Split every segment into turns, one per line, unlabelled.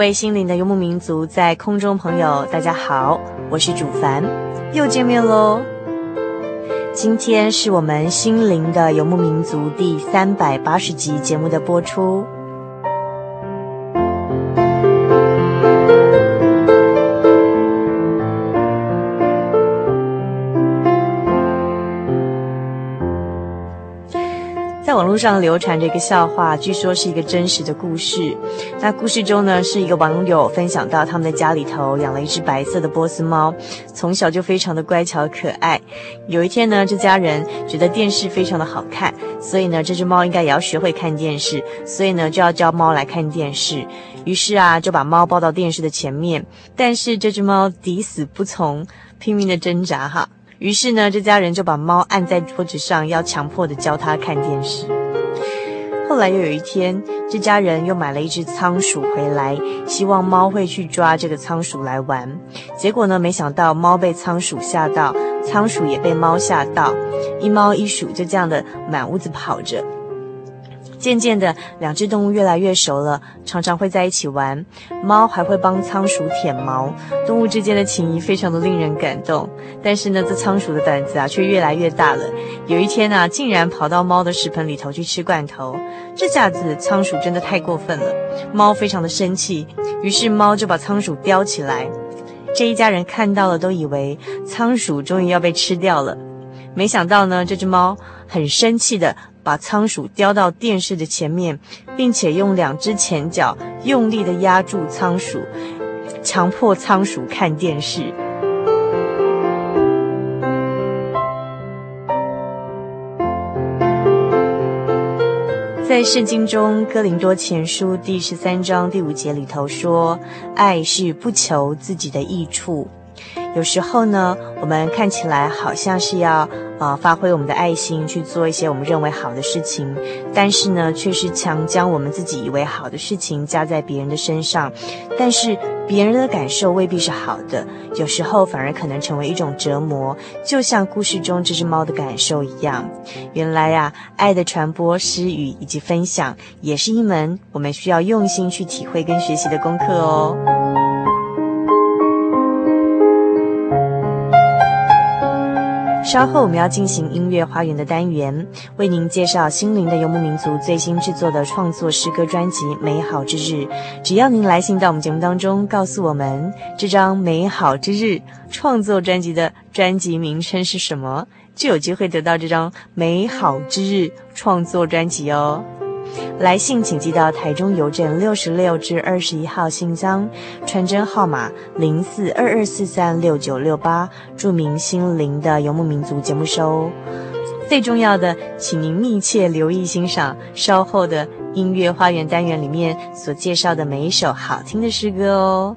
位心灵的游牧民族，在空中朋友，大家好，我是主凡，又见面喽。今天是我们心灵的游牧民族第三百八十集节目的播出。络上流传着一个笑话，据说是一个真实的故事。那故事中呢，是一个网友分享到他们的家里头养了一只白色的波斯猫，从小就非常的乖巧可爱。有一天呢，这家人觉得电视非常的好看，所以呢，这只猫应该也要学会看电视，所以呢，就要教猫来看电视。于是啊，就把猫抱到电视的前面，但是这只猫抵死不从，拼命的挣扎哈。于是呢，这家人就把猫按在桌子上，要强迫的教它看电视。后来又有一天，这家人又买了一只仓鼠回来，希望猫会去抓这个仓鼠来玩。结果呢，没想到猫被仓鼠吓到，仓鼠也被猫吓到，一猫一鼠就这样的满屋子跑着。渐渐的，两只动物越来越熟了，常常会在一起玩。猫还会帮仓鼠舔毛，动物之间的情谊非常的令人感动。但是呢，这仓鼠的胆子啊，却越来越大了。有一天啊，竟然跑到猫的食盆里头去吃罐头。这下子仓鼠真的太过分了，猫非常的生气，于是猫就把仓鼠叼起来。这一家人看到了，都以为仓鼠终于要被吃掉了。没想到呢，这只猫很生气的。把仓鼠叼到电视的前面，并且用两只前脚用力地压住仓鼠，强迫仓鼠看电视。在圣经中，《哥林多前书》第十三章第五节里头说：“爱是不求自己的益处。”有时候呢，我们看起来好像是要。啊，发挥我们的爱心去做一些我们认为好的事情，但是呢，却是强将我们自己以为好的事情加在别人的身上，但是别人的感受未必是好的，有时候反而可能成为一种折磨，就像故事中这只猫的感受一样。原来啊，爱的传播、施语以及分享，也是一门我们需要用心去体会跟学习的功课哦。稍后我们要进行音乐花园的单元，为您介绍心灵的游牧民族最新制作的创作诗歌专辑《美好之日》。只要您来信到我们节目当中，告诉我们这张《美好之日》创作专辑的专辑名称是什么，就有机会得到这张《美好之日》创作专辑哦。来信请寄到台中邮政六十六至二十一号信箱，传真号码零四二二四三六九六八，注明心灵的游牧民族节目收。最重要的，请您密切留意欣赏稍后的音乐花园单元里面所介绍的每一首好听的诗歌哦。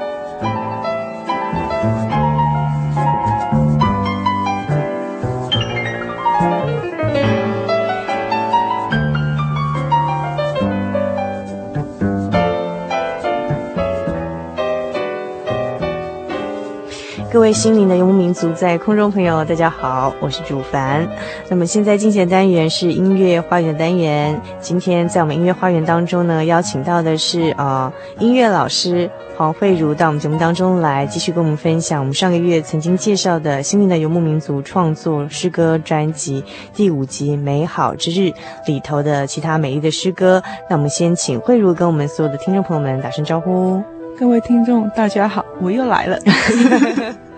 位心灵的游牧民族，在空中朋友，大家好，我是主凡。那么现在进行的单元是音乐花园单元。今天在我们音乐花园当中呢，邀请到的是呃音乐老师黄慧茹到我们节目当中来，继续跟我们分享我们上个月曾经介绍的心灵的游牧民族创作诗歌专辑第五集《美好之日》里头的其他美丽的诗歌。那我们先请慧茹跟我们所有的听众朋友们打声招呼。
各位听众，大家好，我又来了。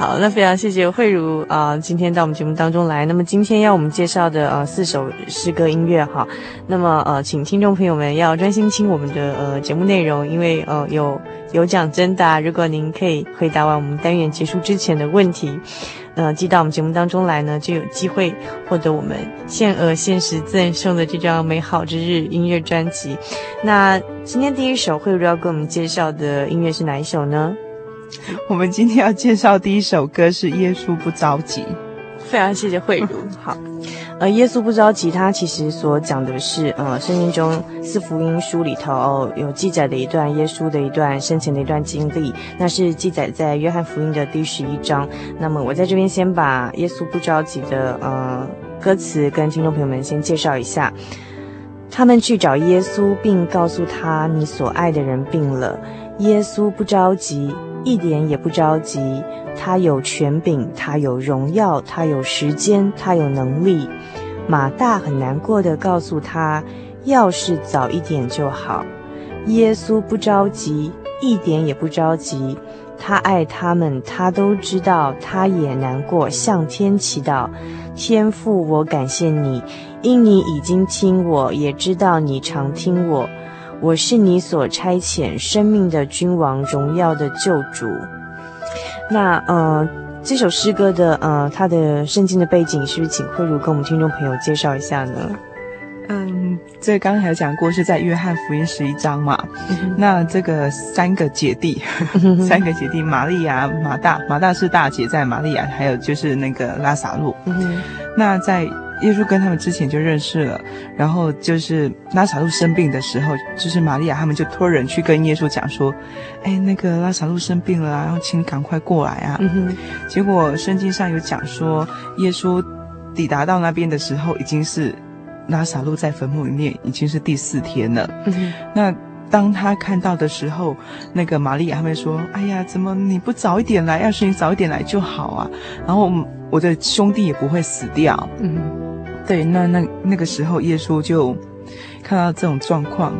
好，那非常谢谢慧如啊、今天到我们节目当中来。那么今天要我们介绍的呃四首诗歌音乐哈，那么呃，请听众朋友们要专心听我们的呃节目内容，因为呃有有奖征答，如果您可以回答完我们单元结束之前的问题，呃，寄到我们节目当中来呢，就有机会获得我们限额限时赠送的这张《美好之日》音乐专辑。那今天第一首慧如要给我们介绍的音乐是哪一首呢？
我们今天要介绍第一首歌是《耶稣不着急》，
非常谢谢慧茹。好，呃，《耶稣不着急》它其实所讲的是，呃，圣经中四福音书里头，哦，有记载的一段耶稣的一段生前的一段经历，那是记载在约翰福音的第十一章。那么我在这边先把《耶稣不着急》的呃歌词跟听众朋友们先介绍一下。他们去找耶稣，并告诉他：“你所爱的人病了。”耶稣不着急。一点也不着急，他有权柄，他有荣耀，他有时间，他有能力。马大很难过地告诉他：“要是早一点就好。”耶稣不着急，一点也不着急。他爱他们，他都知道，他也难过，向天祈祷：“天父，我感谢你，因你已经听我，也知道你常听我。”我是你所差遣生命的君王，荣耀的救主。那呃，这首诗歌的呃，它的圣经的背景，是不是请慧茹跟我们听众朋友介绍一下呢？
嗯，这刚才讲过是在约翰福音十一章嘛。嗯、那这个三个姐弟，嗯、三个姐弟，玛利亚、马大，马大是大姐，在玛利亚，还有就是那个拉萨路。嗯、那在。耶稣跟他们之前就认识了，然后就是拉撒路生病的时候，就是玛利亚他们就托人去跟耶稣讲说：“哎，那个拉撒路生病了啊，然后请你赶快过来啊。嗯”结果圣经上有讲说，耶稣抵达到那边的时候，已经是拉撒路在坟墓里面，已经是第四天了。嗯。那当他看到的时候，那个玛利亚他们说：“哎呀，怎么你不早一点来？要是你早一点来就好啊。”然后。我的兄弟也不会死掉。嗯，对，那那那个时候，耶稣就看到这种状况，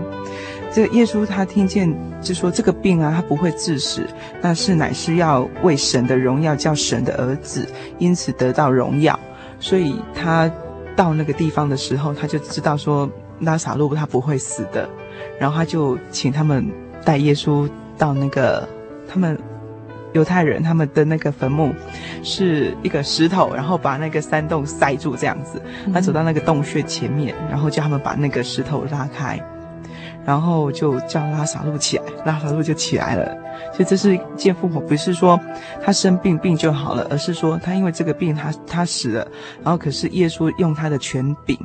这个耶稣他听见就说这个病啊，他不会致死，那是乃是要为神的荣耀，叫神的儿子因此得到荣耀。所以他到那个地方的时候，他就知道说拉萨路他不会死的，然后他就请他们带耶稣到那个他们。犹太人他们的那个坟墓是一个石头，然后把那个山洞塞住这样子。他走到那个洞穴前面，然后叫他们把那个石头拉开，然后就叫拉萨路起来，拉萨路就起来了。所以这是见复活，不是说他生病病就好了，而是说他因为这个病他他死了，然后可是耶稣用他的权柄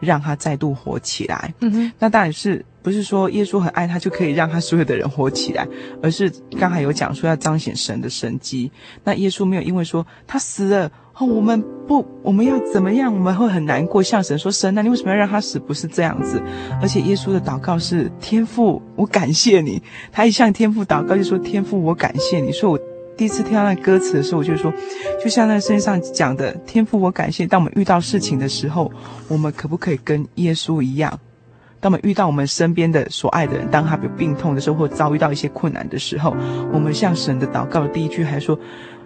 让他再度活起来。嗯哼，那当然是。不是说耶稣很爱他就可以让他所有的人活起来，而是刚才有讲说要彰显神的神迹。那耶稣没有因为说他死了哦，我们不，我们要怎么样？我们会很难过，向神说神，那你为什么要让他死？不是这样子。而且耶稣的祷告是天父，我感谢你。他一向天父祷告就说天父，我感谢你。所以我第一次听到那歌词的时候，我就说，就像那圣经上讲的，天父，我感谢。当我们遇到事情的时候，我们可不可以跟耶稣一样？当我们遇到我们身边的所爱的人，当他有病痛的时候，或遭遇到一些困难的时候，我们向神的祷告的第一句还说：“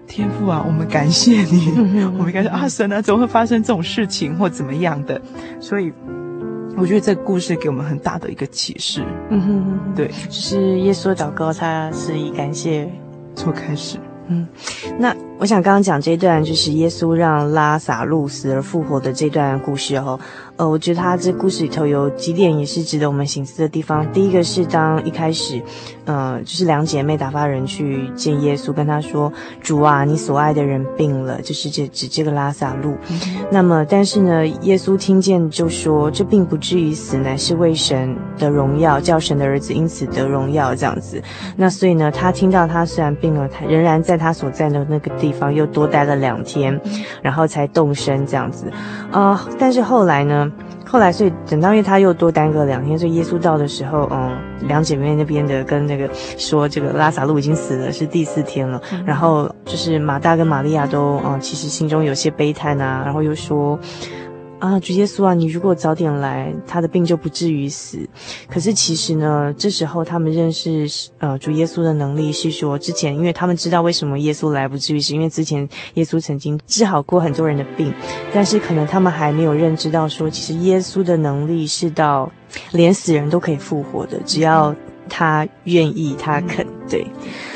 天父啊，我们感谢你。”我们应该说：“啊，神啊，怎么会发生这种事情，或怎么样的？”所以，我觉得这个故事给我们很大的一个启示。嗯哼，对，
就是耶稣祷告，他是以感谢
做开始。
嗯，那我想刚刚讲这段，就是耶稣让拉萨路死而复活的这段故事哦。呃，我觉得他这故事里头有几点也是值得我们省思的地方。第一个是当一开始，呃，就是两姐妹打发人去见耶稣，跟他说：“主啊，你所爱的人病了，就是这指这个拉萨路。嗯”那么，但是呢，耶稣听见就说：“这并不至于死，乃是为神的荣耀，叫神的儿子因此得荣耀。”这样子。那所以呢，他听到他虽然病了，他仍然在他所在的那个地方又多待了两天，然后才动身这样子。啊、呃，但是后来呢？后来，所以等到因为他又多耽搁两天，所以耶稣到的时候，嗯，两姐妹那边的跟那个说，这个拉萨路已经死了，是第四天了。然后就是马大跟玛利亚都，嗯，其实心中有些悲叹啊，然后又说。啊，主耶稣啊，你如果早点来，他的病就不至于死。可是其实呢，这时候他们认识呃主耶稣的能力是说，之前因为他们知道为什么耶稣来不至于死，因为之前耶稣曾经治好过很多人的病，但是可能他们还没有认知到说，其实耶稣的能力是到连死人都可以复活的，只要他愿意，他肯。对，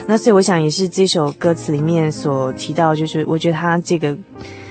那所以我想也是这首歌词里面所提到，就是我觉得他这个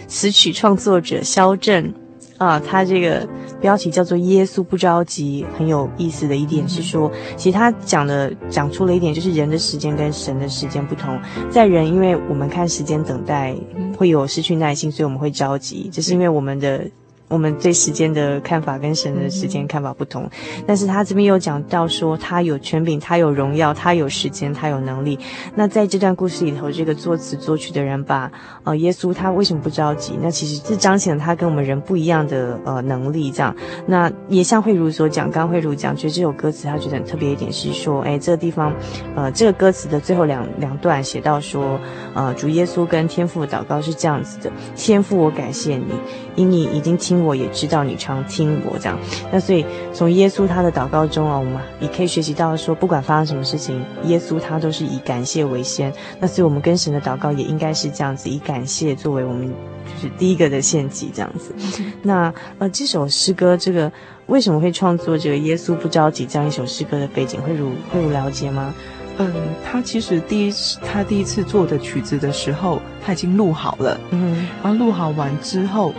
词曲创作者肖正。啊，他这个标题叫做《耶稣不着急》，很有意思的一点是说，其实他讲的讲出了一点，就是人的时间跟神的时间不同。在人，因为我们看时间等待会有失去耐心，所以我们会着急，这是因为我们的。我们对时间的看法跟神的时间看法不同，但是他这边又讲到说，他有权柄，他有荣耀，他有时间，他有能力。那在这段故事里头，这个作词作曲的人把呃耶稣他为什么不着急？那其实是彰显了他跟我们人不一样的呃能力。这样，那也像慧如所讲，刚慧如讲，觉得这首歌词他觉得很特别一点是说，哎，这个地方，呃，这个歌词的最后两两段写到说，呃，主耶稣跟天父的祷告是这样子的：天父，我感谢你，因你已经听。我也知道你常听我这样，那所以从耶稣他的祷告中啊，我们也可以学习到说，不管发生什么事情，耶稣他都是以感谢为先。那所以我们跟神的祷告也应该是这样子，以感谢作为我们就是第一个的献祭这样子。那呃，这首诗歌这个为什么会创作这个耶稣不着急这样一首诗歌的背景，会如会如了解吗？
嗯，他其实第一次他第一次做的曲子的时候，他已经录好了，嗯，然后录好完之后。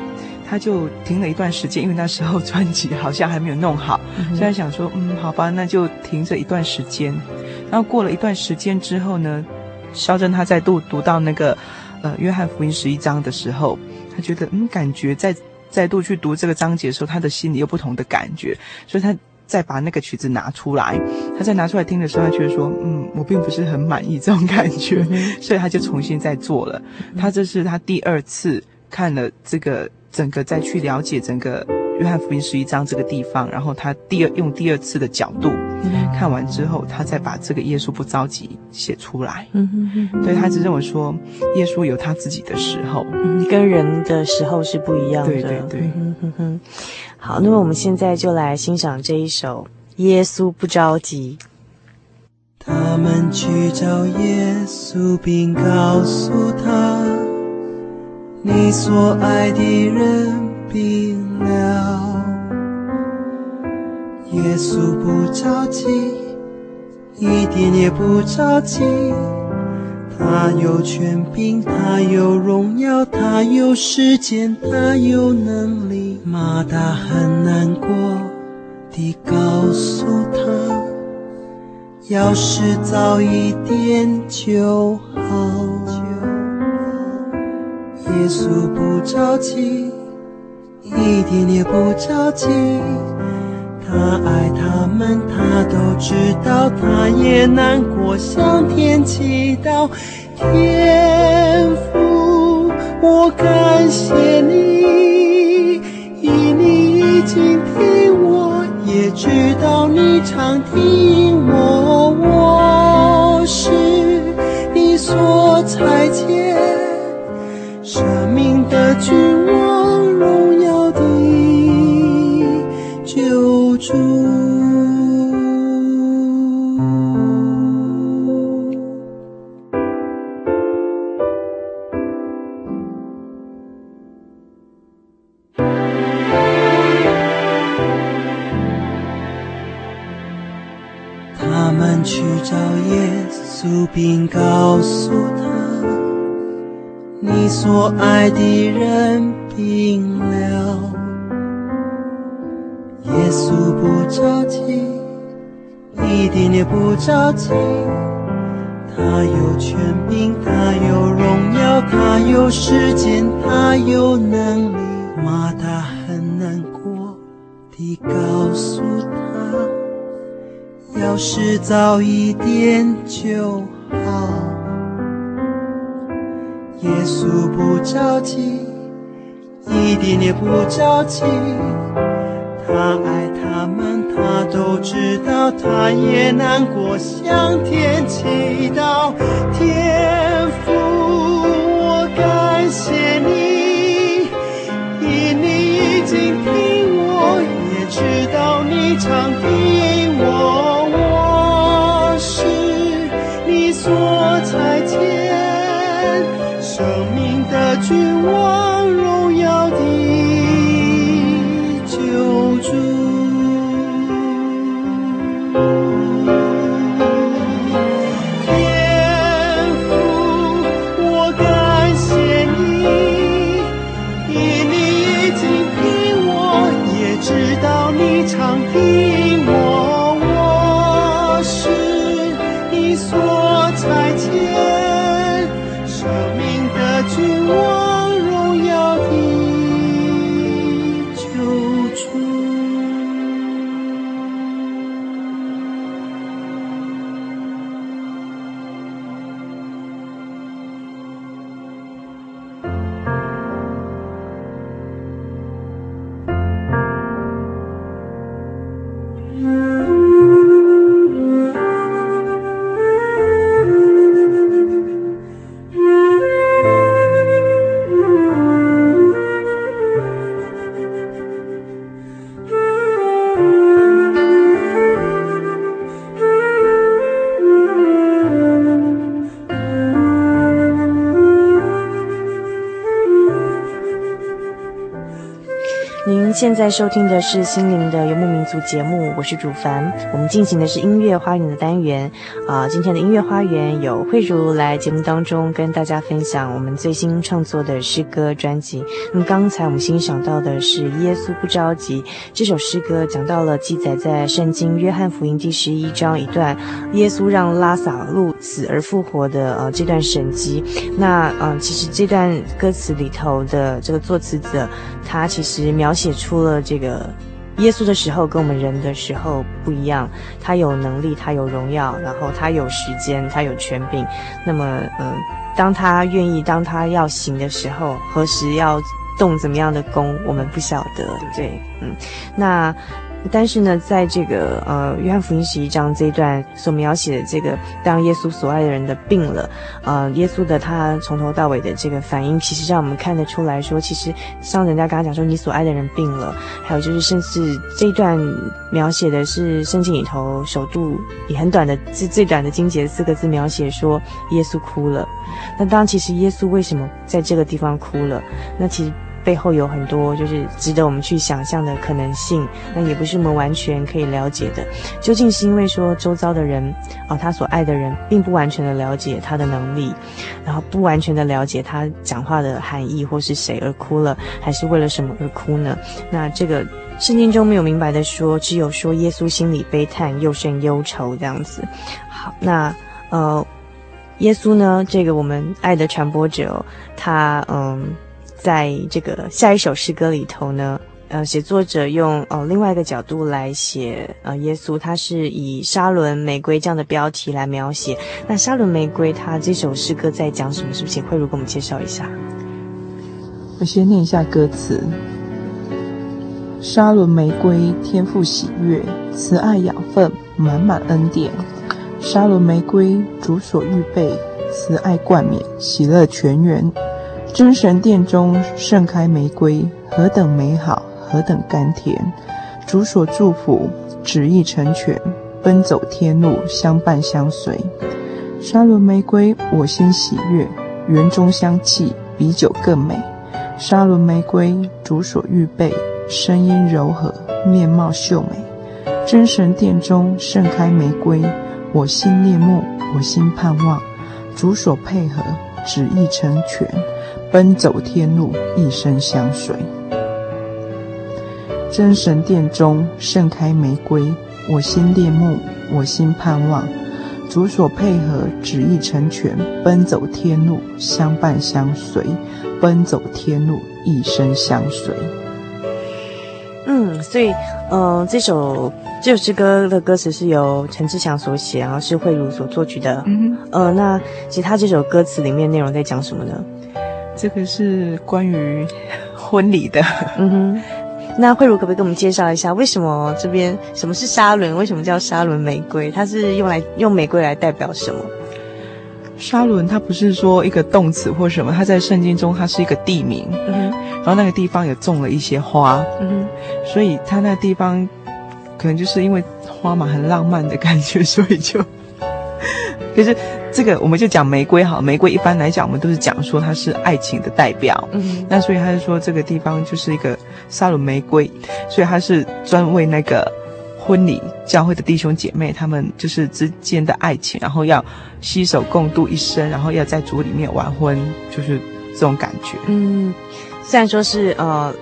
他就停了一段时间，因为那时候专辑好像还没有弄好，嗯、所以他想说，嗯，好吧，那就停着一段时间。然后过了一段时间之后呢，肖正他再度读到那个，呃，约翰福音十一章的时候，他觉得，嗯，感觉再再度去读这个章节的时候，他的心里有不同的感觉，所以他再把那个曲子拿出来，他再拿出来听的时候，他觉得说，嗯，我并不是很满意这种感觉，嗯、所以他就重新再做了。他这是他第二次看了这个。整个再去了解整个约翰福音十一章这个地方，然后他第二用第二次的角度嗯、看完之后，他再把这个耶稣不着急写出来。
嗯哼哼，
对，他只认为说，耶稣有他自己的时候，
嗯，跟人的时候是不一样的。
对对对。
嗯哼哼。好，那么我们现在就来欣赏这一首《耶稣不着急》。
他们去找耶稣，并告诉他，你所爱的人病了。耶稣不着急，一点也不着急。他有权柄，他有荣耀，他有时间，他有能力。马大很难过地告诉他，要是早一点就好。耶稣不着急，一点也不着急。他爱他们，他都知道，他也难过，向天祈祷。天父，我感谢你，因你已经听我，也知道你常听。我并告诉他，你所爱的人病了。耶稣不着急，一点也不着急。他有权柄，他有荣耀，他有时间，他有能力。马大很难过地告诉他，要是早一点就。好，耶稣不着急，一点也不着急。他爱他们，他都知道，他也难过，向天祈祷。天父，我感谢你，因你已经听我，也知道你常听再见生命的君王。
现在收听的是心灵的游牧民族节目，我是主凡。我们进行的是音乐花园的单元啊、今天的音乐花园有慧如来节目当中跟大家分享我们最新创作的诗歌专辑。那么刚才我们欣赏到的是《耶稣不着急》这首诗歌，讲到了记载在圣经约翰福音第十一章一段，耶稣让拉撒路死而复活的呃这段神迹。那嗯、其实这段歌词里头的这个作词者，他其实描写出。出了这个耶稣的时候，跟我们人的时候不一样。他有能力，他有荣耀，然后他有时间，他有权柄。那么，嗯、当他愿意，当他要行的时候，何时要动怎么样的功，我们不晓得。对，嗯，那但是呢，在这个呃约翰福音十一章这一段所描写的这个，当耶稣所爱的人的病了，呃，耶稣的他从头到尾的这个反应，其实让我们看得出来说，其实像人家刚刚讲说你所爱的人病了，还有就是甚至这一段描写的是圣经里头首度以很短的最最短的经节四个字描写说耶稣哭了。那当其实耶稣为什么在这个地方哭了？那其实。背后有很多就是值得我们去想象的可能性，那也不是我们完全可以了解的。究竟是因为说周遭的人啊，他所爱的人并不完全的了解他的能力，然后不完全的了解他讲话的含义，或是谁而哭了，还是为了什么而哭呢？那这个圣经中没有明白的说，只有说耶稣心里悲叹又甚忧愁这样子。好，那呃，耶稣呢，这个我们爱的传播者，他嗯。在这个下一首诗歌里头呢，呃，写作者用呃另外一个角度来写呃耶稣，他是以沙仑玫瑰这样的标题来描写。那沙仑玫瑰，他这首诗歌在讲什么？是不是慧如给我们介绍一下？
我先念一下歌词：沙仑玫瑰，天赋喜悦，慈爱养分，满满恩典。沙仑玫瑰，主所预备，慈爱冠冕，喜乐泉源。真神殿中盛开玫瑰，何等美好，何等甘甜！主所祝福，旨意成全，奔走天路，相伴相随。沙伦玫瑰，我心喜悦，园中香气比酒更美。沙伦玫瑰，主所预备，声音柔和，面貌秀美。真神殿中盛开玫瑰，我心念慕，我心盼望。主所配合，旨意成全。奔走天路，一生相随。真神殿中盛开玫瑰，我心恋慕，我心盼望。主所配合，旨意成全。奔走天路，相伴相随。奔走天路，一生相随。
嗯，所以，嗯、呃，这首这首诗歌的歌词是由陈志祥所写，然后是慧如所作曲的。嗯，呃，那其实他这首歌词里面内容在讲什么呢？
这个是关于 婚礼的，
嗯哼。那慧茹可不可以给我们介绍一下，为什么这边什么是沙伦？为什么叫沙伦玫瑰？它是用来用玫瑰来代表什么？
沙伦它不是说一个动词或什么，它在圣经中它是一个地名，嗯哼。然后那个地方也种了一些花，嗯哼。所以它那个地方可能就是因为花嘛，很浪漫的感觉，所以就，可是。这个我们就讲玫瑰哈，玫瑰一般来讲我们都是讲说它是爱情的代表，嗯，那所以他是说这个地方就是一个沙仑玫瑰，所以它是专为那个婚礼教会的弟兄姐妹他们就是之间的爱情，然后要携手共度一生，然后要在主里面完婚，就是这种感觉。嗯，
虽然说是呃，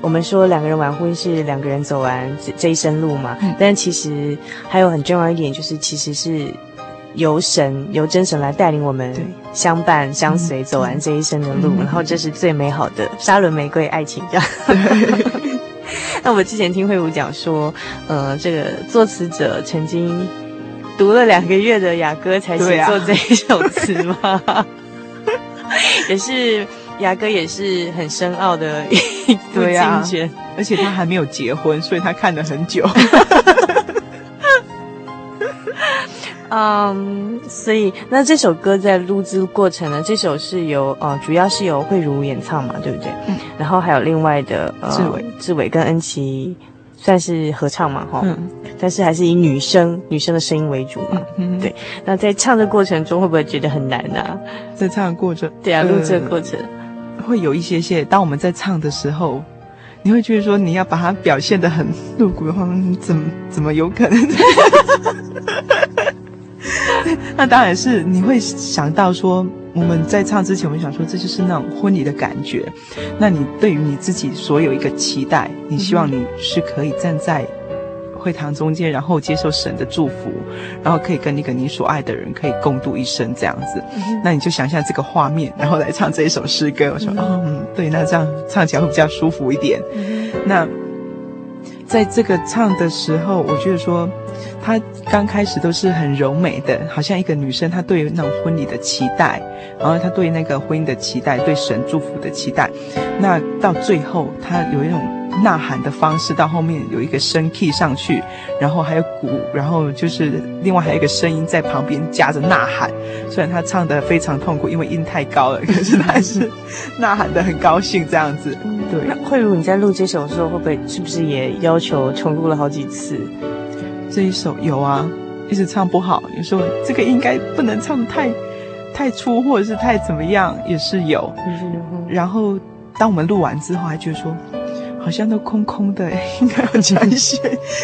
我们说两个人完婚是两个人走完这这一生路嘛，嗯，但其实还有很重要一点就是其实是。由神由真神来带领我们相伴相随走完这一生的路，然后这是最美好的沙伦玫瑰爱情。这样。那我之前听慧如讲说，呃，这个作词者曾经读了两个月的雅歌才写作这一首词嘛，也是雅歌也是很深奥的一部经卷，
而且他还没有结婚，所以他看了很久。
嗯，um, 所以那这首歌在录制过程呢，这首是由呃，主要是由慧茹演唱嘛，对不对？嗯。然后还有另外的呃，志伟、志伟跟恩琪算是合唱嘛，哈。嗯。但是还是以女生女生的声音为主嘛。嗯。对。那在唱的过程中会不会觉得很难呢、啊？
在唱的过程。
对啊，录制的过程、
呃、会有一些些。当我们在唱的时候，你会觉得说你要把它表现的很露骨的话，怎么怎么有可能？那当然是你会想到说，我们在唱之前，我们想说这就是那种婚礼的感觉。那你对于你自己所有一个期待，你希望你是可以站在会堂中间，然后接受神的祝福，然后可以跟一个你所爱的人可以共度一生这样子。那你就想象这个画面，然后来唱这一首诗歌。我说，哦，嗯，对，那这样唱起来会比较舒服一点。那在这个唱的时候，我觉得说。他刚开始都是很柔美的，好像一个女生，她对于那种婚礼的期待，然后她对那个婚姻的期待，对神祝福的期待。那到最后，她有一种呐喊的方式，到后面有一个升 key 上去，然后还有鼓，然后就是另外还有一个声音在旁边夹着呐喊。虽然他唱的非常痛苦，因为音太高了，可是他还是呐喊的很高兴这样子。对，
那慧如你在录这首的时候，会不会是不是也要求重录了好几次？
这一首有啊，一直唱不好，有时候这个应该不能唱太太粗，或者是太怎么样，也是有。然后当我们录完之后，还觉得说好像都空空的，应该要加一些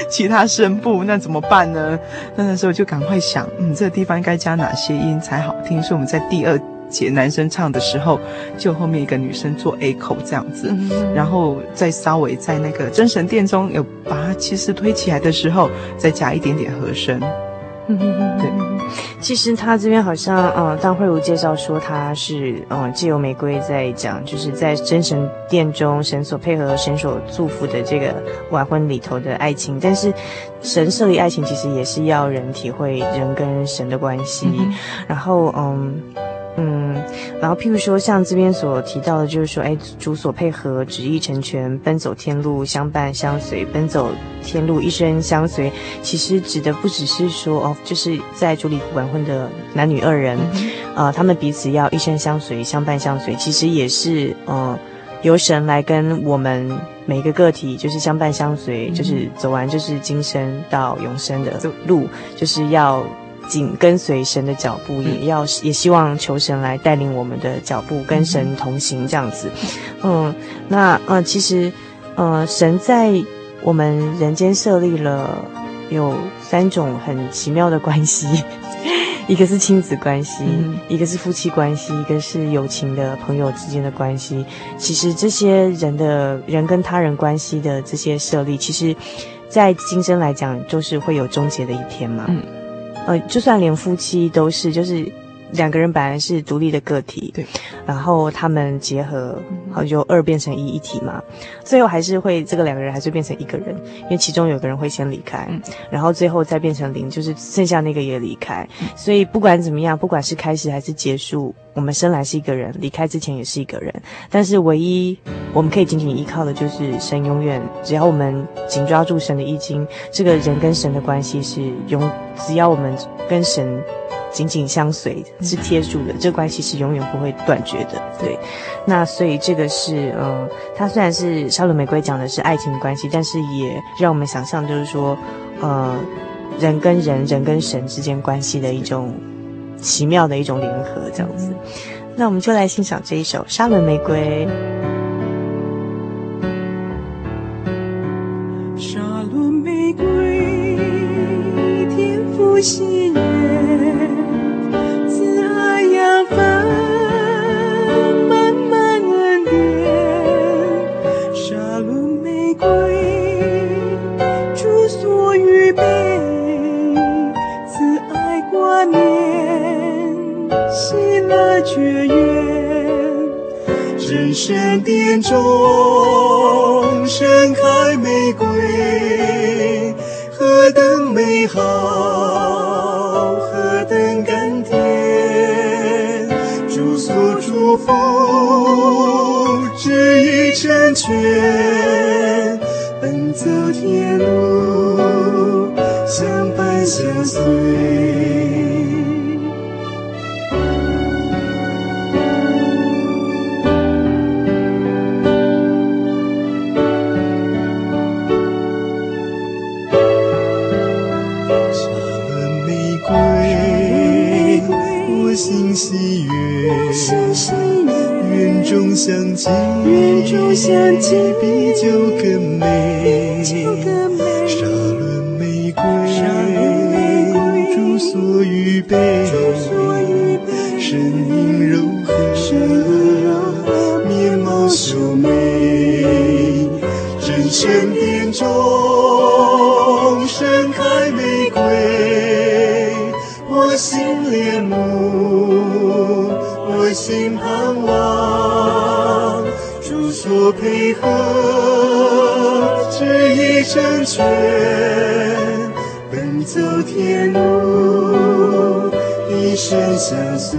其他声部，那怎么办呢？那那时候就赶快想，嗯，这个地方应该加哪些音才好听？所以我们在第二节男生唱的时候，就后面一个女生做 A 口这样子，然后再稍微在那个真神殿中有把它其实推起来的时候，再加一点点和声。对，
其实他这边好像，嗯，当慧如介绍说他是，嗯，借由玫瑰在讲，就是在真神殿中，神所配合、神所祝福的这个晚婚里头的爱情，但是神设立爱情，其实也是要人体会人跟神的关系，嗯、然后，嗯。嗯，然后譬如说，像这边所提到的，就是说，哎，主所配合，旨意成全，奔走天路，相伴相随，奔走天路，一生相随。其实指的不只是说，哦，就是在主里完婚的男女二人，啊、呃，他们彼此要一生相随，相伴相随。其实也是，嗯、呃，由神来跟我们每一个个体，就是相伴相随，就是走完就是今生到永生的路，就是要。紧跟随神的脚步，也要也希望求神来带领我们的脚步，跟神同行这样子。嗯，那嗯，其实，呃，神在我们人间设立了有三种很奇妙的关系，一个是亲子关系，一个是夫妻关系，一个是友情的朋友之间的关系。其实这些人的人跟他人关系的这些设立，其实，在今生来讲，就是会有终结的一天嘛。嗯。呃，就算连夫妻都是，就是两个人本来是独立的个体，对，然后他们结合，好就二变成一一体嘛，最后还是会这个两个人还是变成一个人，因为其中有个人会先离开，嗯，然后最后再变成零，就是剩下那个也离开，嗯，所以不管怎么样，不管是开始还是结束，我们生来是一个人，离开之前也是一个人，但是唯一我们可以紧紧依靠的就是神，永远只要我们紧抓住神的衣襟，这个人跟神的关系是永，只要我们跟神紧紧相随，是贴住的，这个关系是永远不会断绝的。对，那所以这个是，嗯，它虽然是沙伦玫瑰讲的是爱情关系，但是也让我们想象，就是说，呃，人跟人，人跟神之间关系的一种。奇妙的一种联合，这样子，那我们就来欣赏这一首《沙伦玫瑰》。
沙仑玫瑰，天父喜神殿中盛开玫瑰，何等美好，何等甘甜。主所祝福，旨意成全，奔走天路，相伴相随。喜悦，园中香气，园中香气比酒更美。沙仑玫瑰，主所预备，身影柔和，面貌秀美，真神殿中成全，奔走天路，一生相随。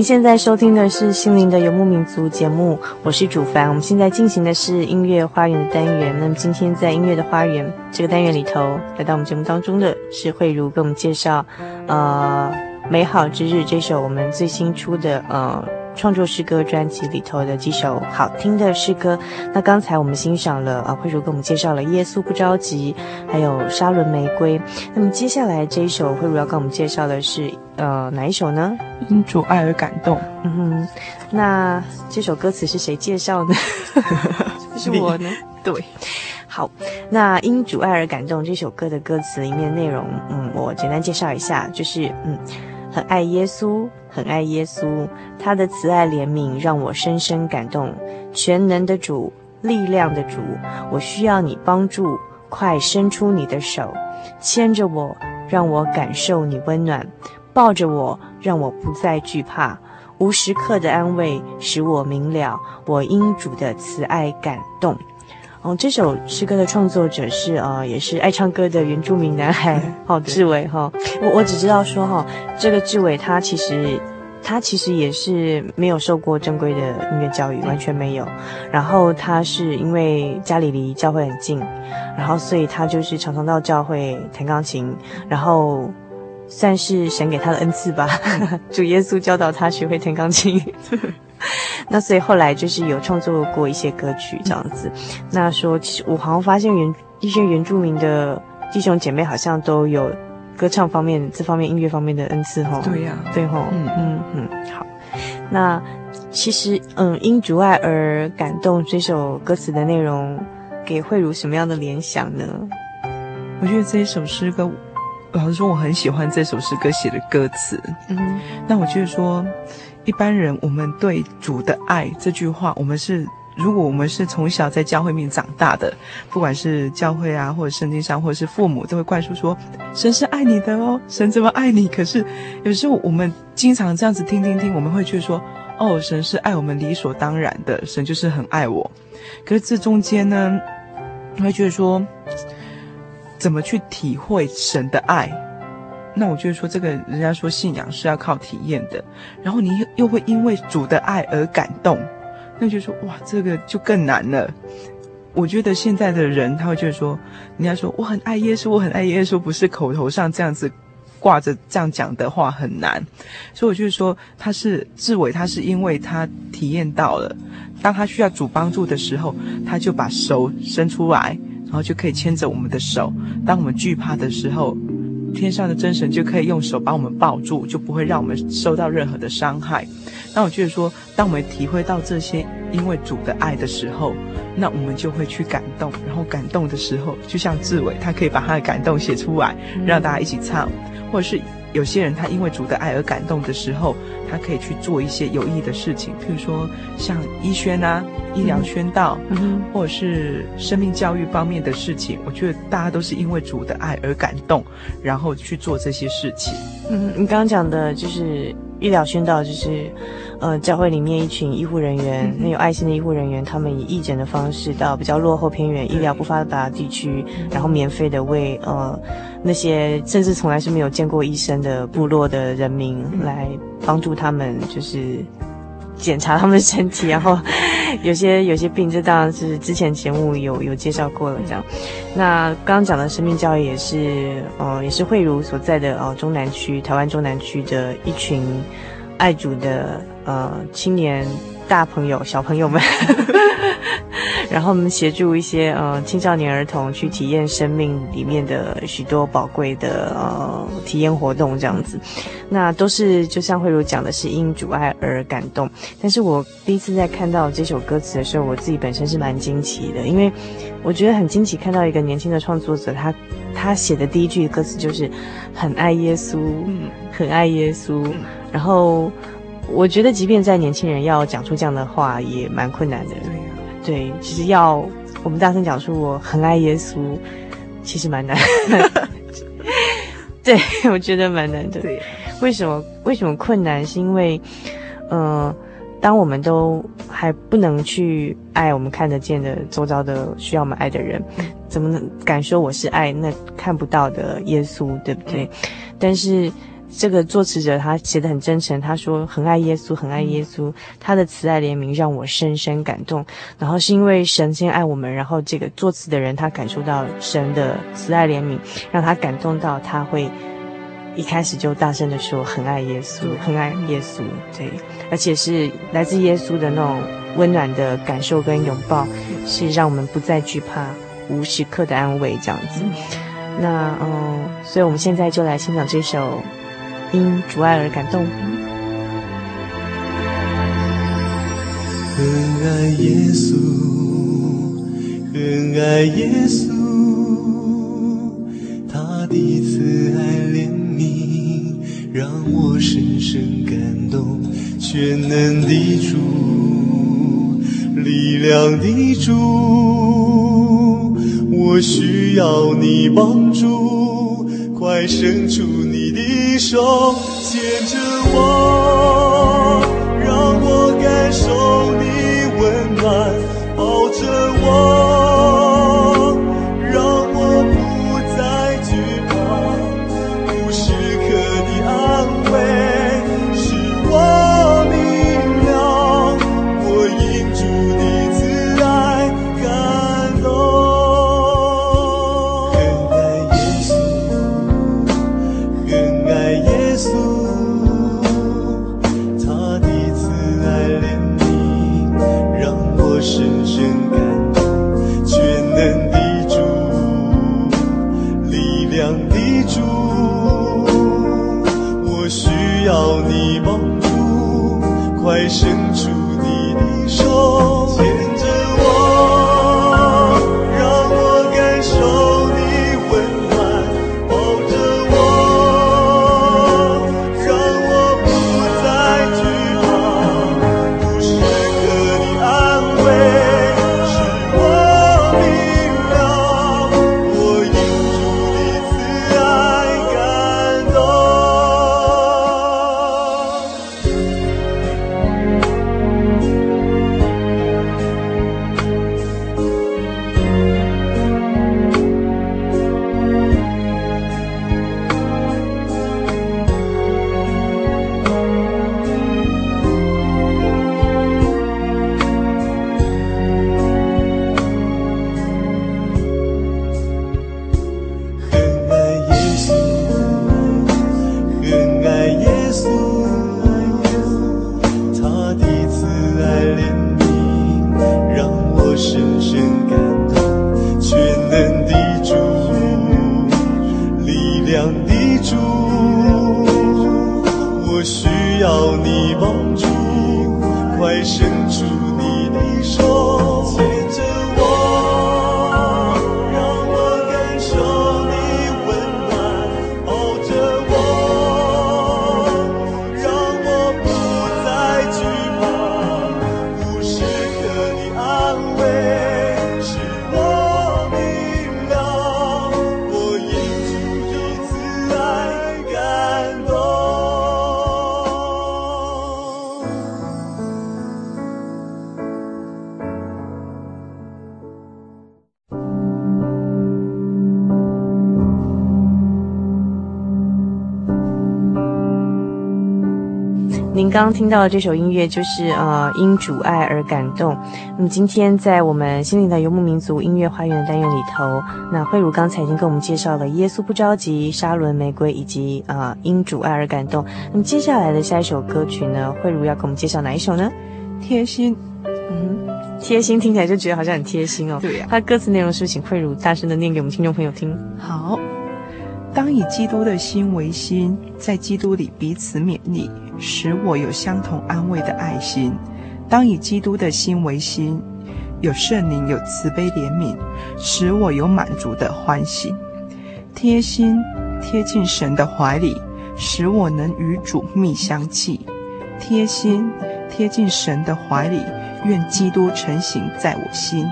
您现在收听的是《心灵的游牧民族》节目，我是主凡。我们现在进行的是音乐花园的单元。那么今天在音乐的花园这个单元里头，来到我们节目当中的是慧如，给我们介绍，呃，《美好之日》这首我们最新出的呃。创作诗歌专辑里头的几首好听的诗歌。那刚才我们欣赏了啊，慧如给我们介绍了《耶稣不着急》，还有《沙仑玫瑰》。那么接下来这一首，慧如要跟我们介绍的是呃哪一首呢？
因主爱而感动。
嗯哼，那这首歌词是谁介绍呢？是我呢？
对，
好，那因主爱而感动这首歌的歌词里面内容，嗯，我简单介绍一下，就是嗯。很爱耶稣，很爱耶稣，他的慈爱怜悯让我深深感动。全能的主，力量的主，我需要你帮助，快伸出你的手，牵着我，让我感受你温暖，抱着我，让我不再惧怕。无时刻的安慰使我明了，我因主的慈爱感动。哦，这首诗歌的创作者是呃，也是爱唱歌的原住民男孩，好、哦、志伟哈。我我只知道说哈、哦，这个志伟他其实他其实也是没有受过正规的音乐教育，完全没有。然后他是因为家里离教会很近，然后所以他就是常常到教会弹钢琴，然后算是神给他的恩赐吧。主耶稣教导他学会弹钢琴。那所以后来就是有创作过一些歌曲这样子。那说其实我好像发现原一些原住民的弟兄姐妹好像都有歌唱方面这方面音乐方面的恩赐哈。
对呀、啊，
对哈，嗯嗯嗯，好。那其实嗯，因主爱而感动这首歌词的内容，给慧如什么样的联想呢？
我觉得这一首诗歌，老实说我很喜欢这首诗歌写的歌词。嗯，那我就是说。一般人，我们对主的爱这句话，我们是如果我们是从小在教会里面长大的，不管是教会啊，或者圣经上，或者是父母，都会灌输说，神是爱你的哦，神怎么爱你？可是有时候我们经常这样子听听听，我们会觉得说，哦，神是爱我们理所当然的，神就是很爱我。可是这中间呢，你会觉得说，怎么去体会神的爱？那我就是说，这个人家说信仰是要靠体验的，然后你又又会因为主的爱而感动，那就说哇，这个就更难了。我觉得现在的人他会觉得说，人家说我很爱耶稣，我很爱耶稣，不是口头上这样子挂着这样讲的话很难。所以我就是说，他是志伟，他是因为他体验到了，当他需要主帮助的时候，他就把手伸出来，然后就可以牵着我们的手。当我们惧怕的时候。天上的真神就可以用手把我们抱住，就不会让我们受到任何的伤害。那我觉得说，当我们体会到这些因为主的爱的时候，那我们就会去感动，然后感动的时候，就像志伟，他可以把他的感动写出来，让大家一起唱，或者是。有些人他因为主的爱而感动的时候，他可以去做一些有益的事情，譬如说像医宣啊、医疗宣道，嗯，或者是生命教育方面的事情。我觉得大家都是因为主的爱而感动，然后去做这些事情。
嗯，你刚刚讲的就是医疗宣道就是，呃，教会里面一群医护人员，很有爱心的医护人员，他们以义诊的方式到比较落后偏远、医疗不发达的地区，然后免费的为呃那些甚至从来是没有见过医生的部落的人民来帮助他他们，就是。检查他们身体，然后有些有些病，这当然是之前节目有有介绍过了。这样，那刚刚讲的生命教育也是，呃，也是慧如所在的哦，中南区台湾中南区的一群爱主的呃青年大朋友小朋友们。然后我们协助一些呃青少年儿童去体验生命里面的许多宝贵的呃体验活动，这样子，那都是就像慧茹讲的，是因主爱而感动。但是我第一次在看到这首歌词的时候，我自己本身是蛮惊奇的，因为我觉得很惊奇，看到一个年轻的创作者，他他写的第一句歌词就是很爱耶稣，嗯，很爱耶稣。然后我觉得，即便在年轻人要讲出这样的话，也蛮困难的。对，其实要我们大声讲出我很爱耶稣，其实蛮难。对，我觉得蛮难的。对，为什么？为什么困难？是因为，嗯、呃，当我们都还不能去爱我们看得见的周遭的需要我们爱的人，怎么能敢说我是爱那看不到的耶稣？对不对？但是。这个作词者他写得很真诚，他说很爱耶稣，很爱耶稣，他的慈爱怜悯让我深深感动。然后是因为神先爱我们，然后这个作词的人他感受到神的慈爱怜悯，让他感动到他会一开始就大声的说很爱耶稣，很爱耶稣。对，而且是来自耶稣的那种温暖的感受跟拥抱，是让我们不再惧怕，无时刻的安慰这样子。那嗯，所以我们现在就来欣赏这首。因主爱而感动。
很爱耶稣，很爱耶稣，他的慈爱怜悯让我深深感动。全能的主，力量的主，我需要你帮助，快伸出你。手牵着我，让我感受你温暖，
刚刚听到的这首音乐就是呃因主爱而感动。那么今天在我们心灵的游牧民族音乐花园的单元里头，那慧茹刚才已经跟我们介绍了耶稣不着急、沙伦玫瑰以及啊、呃、因主爱而感动。那么接下来的下一首歌曲呢，慧茹要给我们介绍哪一首呢？
贴心，
嗯，贴心听起来就觉得好像很贴心哦。
对呀、啊，
它歌词内容是不是请慧茹大声的念给我们听众朋友听。
好。当以基督的心为心，在基督里彼此勉励，使我有相同安慰的爱心。当以基督的心为心，有圣灵，有慈悲怜悯，使我有满足的欢喜。贴心贴近神的怀里，使我能与主密相契。贴心贴近神的怀里，愿基督成形在我心。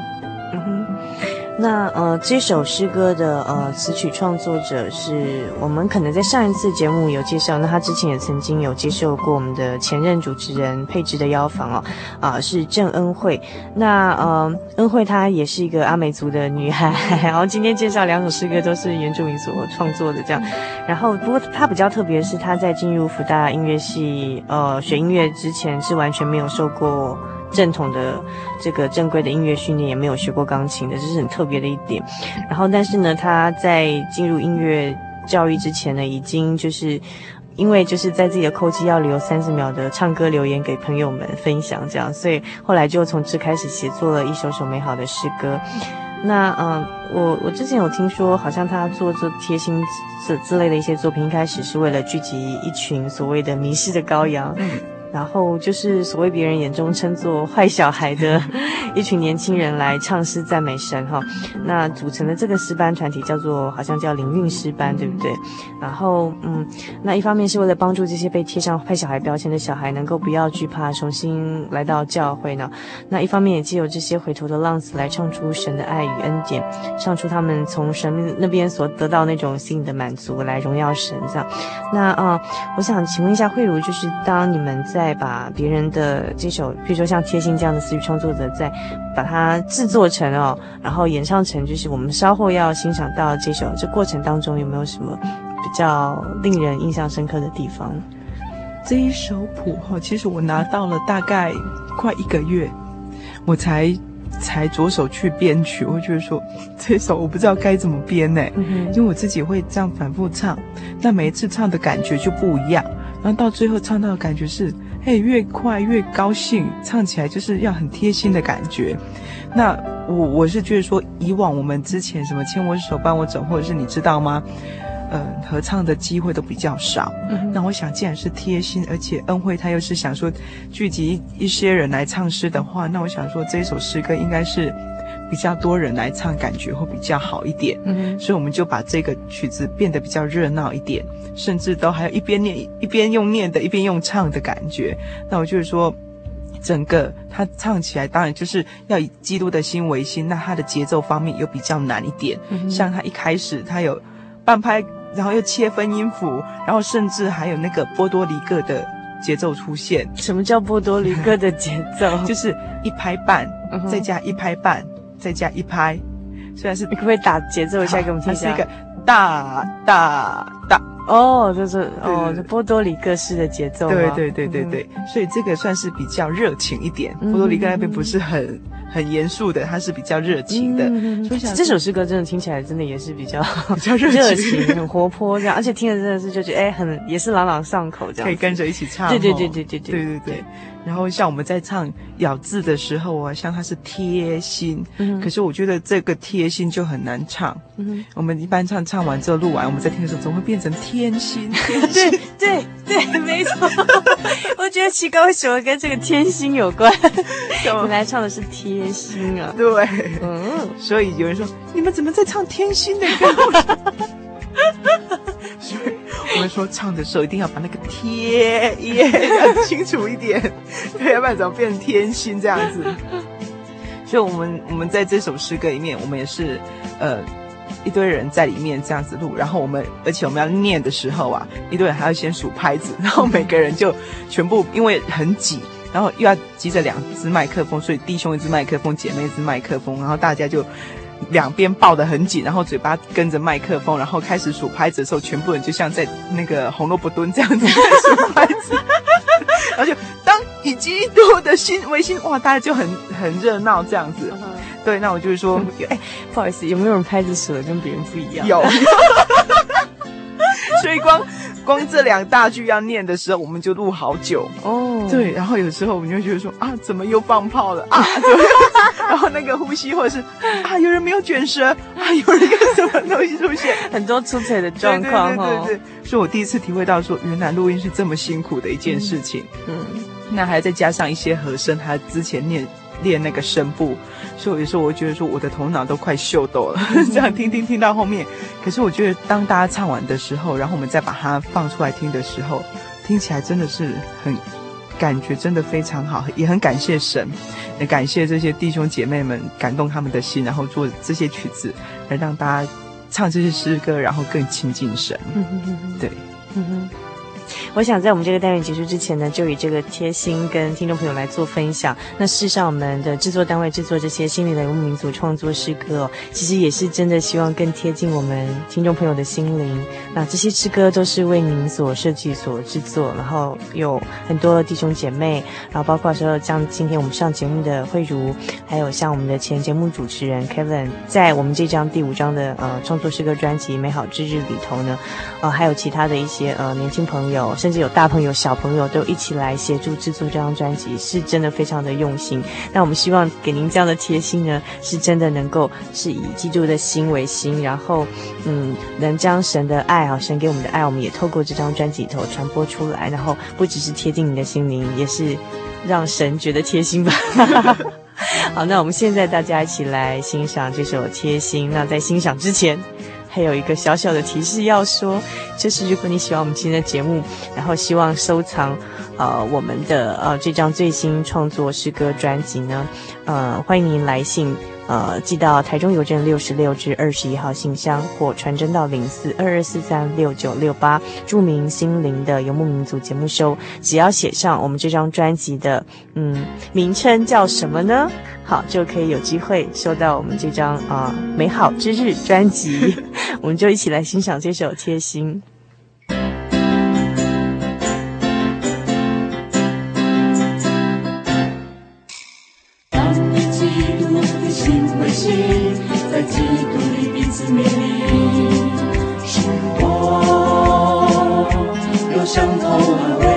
那呃，这首诗歌的呃词曲创作者是我们可能在上一次节目有介绍，那他之前也曾经有接受过我们的前任主持人佩芝的邀访哦，啊、是郑恩惠。那呃，恩惠她也是一个阿美族的女孩，然后今天介绍两首诗歌都是原住民所创作的这样。然后不过她比较特别是，她在进入福大音乐系呃学音乐之前是完全没有受过。正统的这个正规的音乐训练也没有学过钢琴的，这是很特别的一点。然后，但是呢，他在进入音乐教育之前呢，已经就是因为就是在自己的口机要留三十秒的唱歌留言给朋友们分享，这样，所以后来就从这开始写作了一首首美好的诗歌。那嗯，我我之前有听说，好像他做这贴心这之类的一些作品，一开始是为了聚集一群所谓的迷失的羔羊。然后就是所谓别人眼中称作坏小孩的 一群年轻人来唱诗赞美神哈，那组成的这个诗班团体叫做好像叫灵韵诗班，对不对？然后嗯，那一方面是为了帮助这些被贴上坏小孩标签的小孩能够不要惧怕重新来到教会呢，那一方面也借由这些回头的浪子来唱出神的爱与恩典，唱出他们从神那边所得到那种心里的满足来荣耀神这样。那啊、呃，我想请问一下慧茹，就是当你们在再把别人的这首，比如说像贴心这样的词语创作者，再把它制作成哦，然后演唱成，就是我们稍后要欣赏到这首，这过程当中有没有什么比较令人印象深刻的地方？
这一首谱哈，其实我拿到了大概快一个月，我才才着手去编曲。我觉得说这首我不知道该怎么编呢，因为我自己会这样反复唱，但每一次唱的感觉就不一样，然后到最后唱到的感觉是。嘿，越快越高兴，唱起来就是要很贴心的感觉。那我我是觉得说，以往我们之前什么牵我手伴我走，或者是你知道吗？呃，合唱的机会都比较少。嗯、那我想，既然是贴心，而且恩惠他又是想说聚集一些人来唱诗的话，那我想说这一首诗歌应该是。比较多人来唱，感觉会比较好一点。嗯，所以我们就把这个曲子变得比较热闹一点，甚至都还有一边念一边用念的，一边用唱的感觉。那我就是说，整个他唱起来，当然就是要以基督的心为心。那他的节奏方面又比较难一点。嗯，像他一开始他有半拍，然后又切分音符，然后甚至还有那个波多黎各的节奏出现。
什么叫波多黎各的节奏？
就是一拍半，再加一拍半。再加一拍，虽然是
你可不可以打节奏一下给我们听一下？
它是一个大大大
哦，就是哦，就波多黎各式的节奏。
对对对对对，嗯、所以这个算是比较热情一点。波多黎各那边不是很。很严肃的，他是比较热情的。嗯、所以想这
首诗歌真的听起来真的也是比较 比较热情、很活泼这样，而且听着真的是就觉得哎，很也是朗朗上口这样，
可以跟着一起唱。
对对对对对对
对对对。然后像我们在唱咬字的时候啊，像它是贴心，嗯、可是我觉得这个贴心就很难唱。嗯、我们一般唱唱完之后录完，我们在听的时候总会变成天心。
天 心对对对，没错。我觉得奇怪为什么跟这个天心有关？本来唱的是贴。贴心啊，
对，嗯，所以有人说你们怎么在唱天心的歌？所以我们说唱的时候一定要把那个贴耶讲清楚一点，对，要不然怎么变成天心这样子？所以我们我们在这首诗歌里面，我们也是呃一堆人在里面这样子录，然后我们而且我们要念的时候啊，一堆人还要先数拍子，然后每个人就全部因为很挤。然后又要急着两只麦克风，所以弟兄一只麦克风，姐妹一只麦克风，然后大家就两边抱得很紧，然后嘴巴跟着麦克风，然后开始数拍子的时候，全部人就像在那个红萝卜蹲这样子在 数拍子，然后就当以基督的心为心，哇，大家就很很热闹这样子。对，那我就是说，哎，
不好意思，有没有人拍子数的跟别人不一样？
有。所以光光这两大句要念的时候，我们就录好久哦。Oh. 对，然后有时候我们就觉得说啊，怎么又放炮了啊？然后那个呼吸，或者是啊，有人没有卷舌啊，有人有什么东西出现，
很多出彩的状况。
对对对对对，所以我第一次体会到说，原来录音是这么辛苦的一件事情。嗯，嗯，那还再加上一些和声，还之前念。练那个声部，所以我有时候我觉得说我的头脑都快秀逗了，这样听听听到后面。可是我觉得当大家唱完的时候，然后我们再把它放出来听的时候，听起来真的是很感觉真的非常好，也很感谢神，也感谢这些弟兄姐妹们感动他们的心，然后做这些曲子来让大家唱这些诗歌，然后更亲近神。对。
我想在我们这个单元结束之前呢，就以这个贴心跟听众朋友来做分享。那事实上，我们的制作单位制作这些心灵的游牧民族创作诗歌，其实也是真的希望更贴近我们听众朋友的心灵。那这些诗歌都是为您所设计、所制作，然后有很多弟兄姐妹，然后包括说像今天我们上节目的慧茹，还有像我们的前节目主持人 Kevin，在我们这张第五张的呃创作诗歌专辑《美好之日》里头呢，呃，还有其他的一些呃年轻朋友。甚至有大朋友、小朋友都一起来协助制作这张专辑，是真的非常的用心。那我们希望给您这样的贴心呢，是真的能够是以基督的心为心，然后嗯，能将神的爱啊，神给我们的爱，我们也透过这张专辑里头传播出来，然后不只是贴近你的心灵，也是让神觉得贴心吧。好，那我们现在大家一起来欣赏这首《贴心》。那在欣赏之前。还有一个小小的提示要说，就是如果你喜欢我们今天的节目，然后希望收藏，呃，我们的呃这张最新创作诗歌专辑呢，呃，欢迎您来信。呃，寄到台中邮政六十六至二十一号信箱，或传真到零四二二四三六九六八，注明“心灵的游牧民族”节目收。只要写上我们这张专辑的嗯名称叫什么呢？好，就可以有机会收到我们这张啊、呃“美好之日”专辑。我们就一起来欣赏这首《贴心》。相同。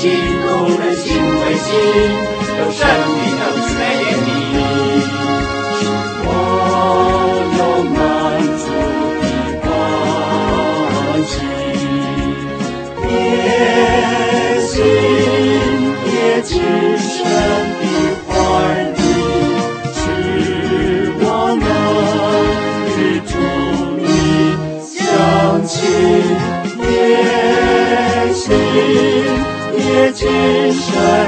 至深的怀
里。也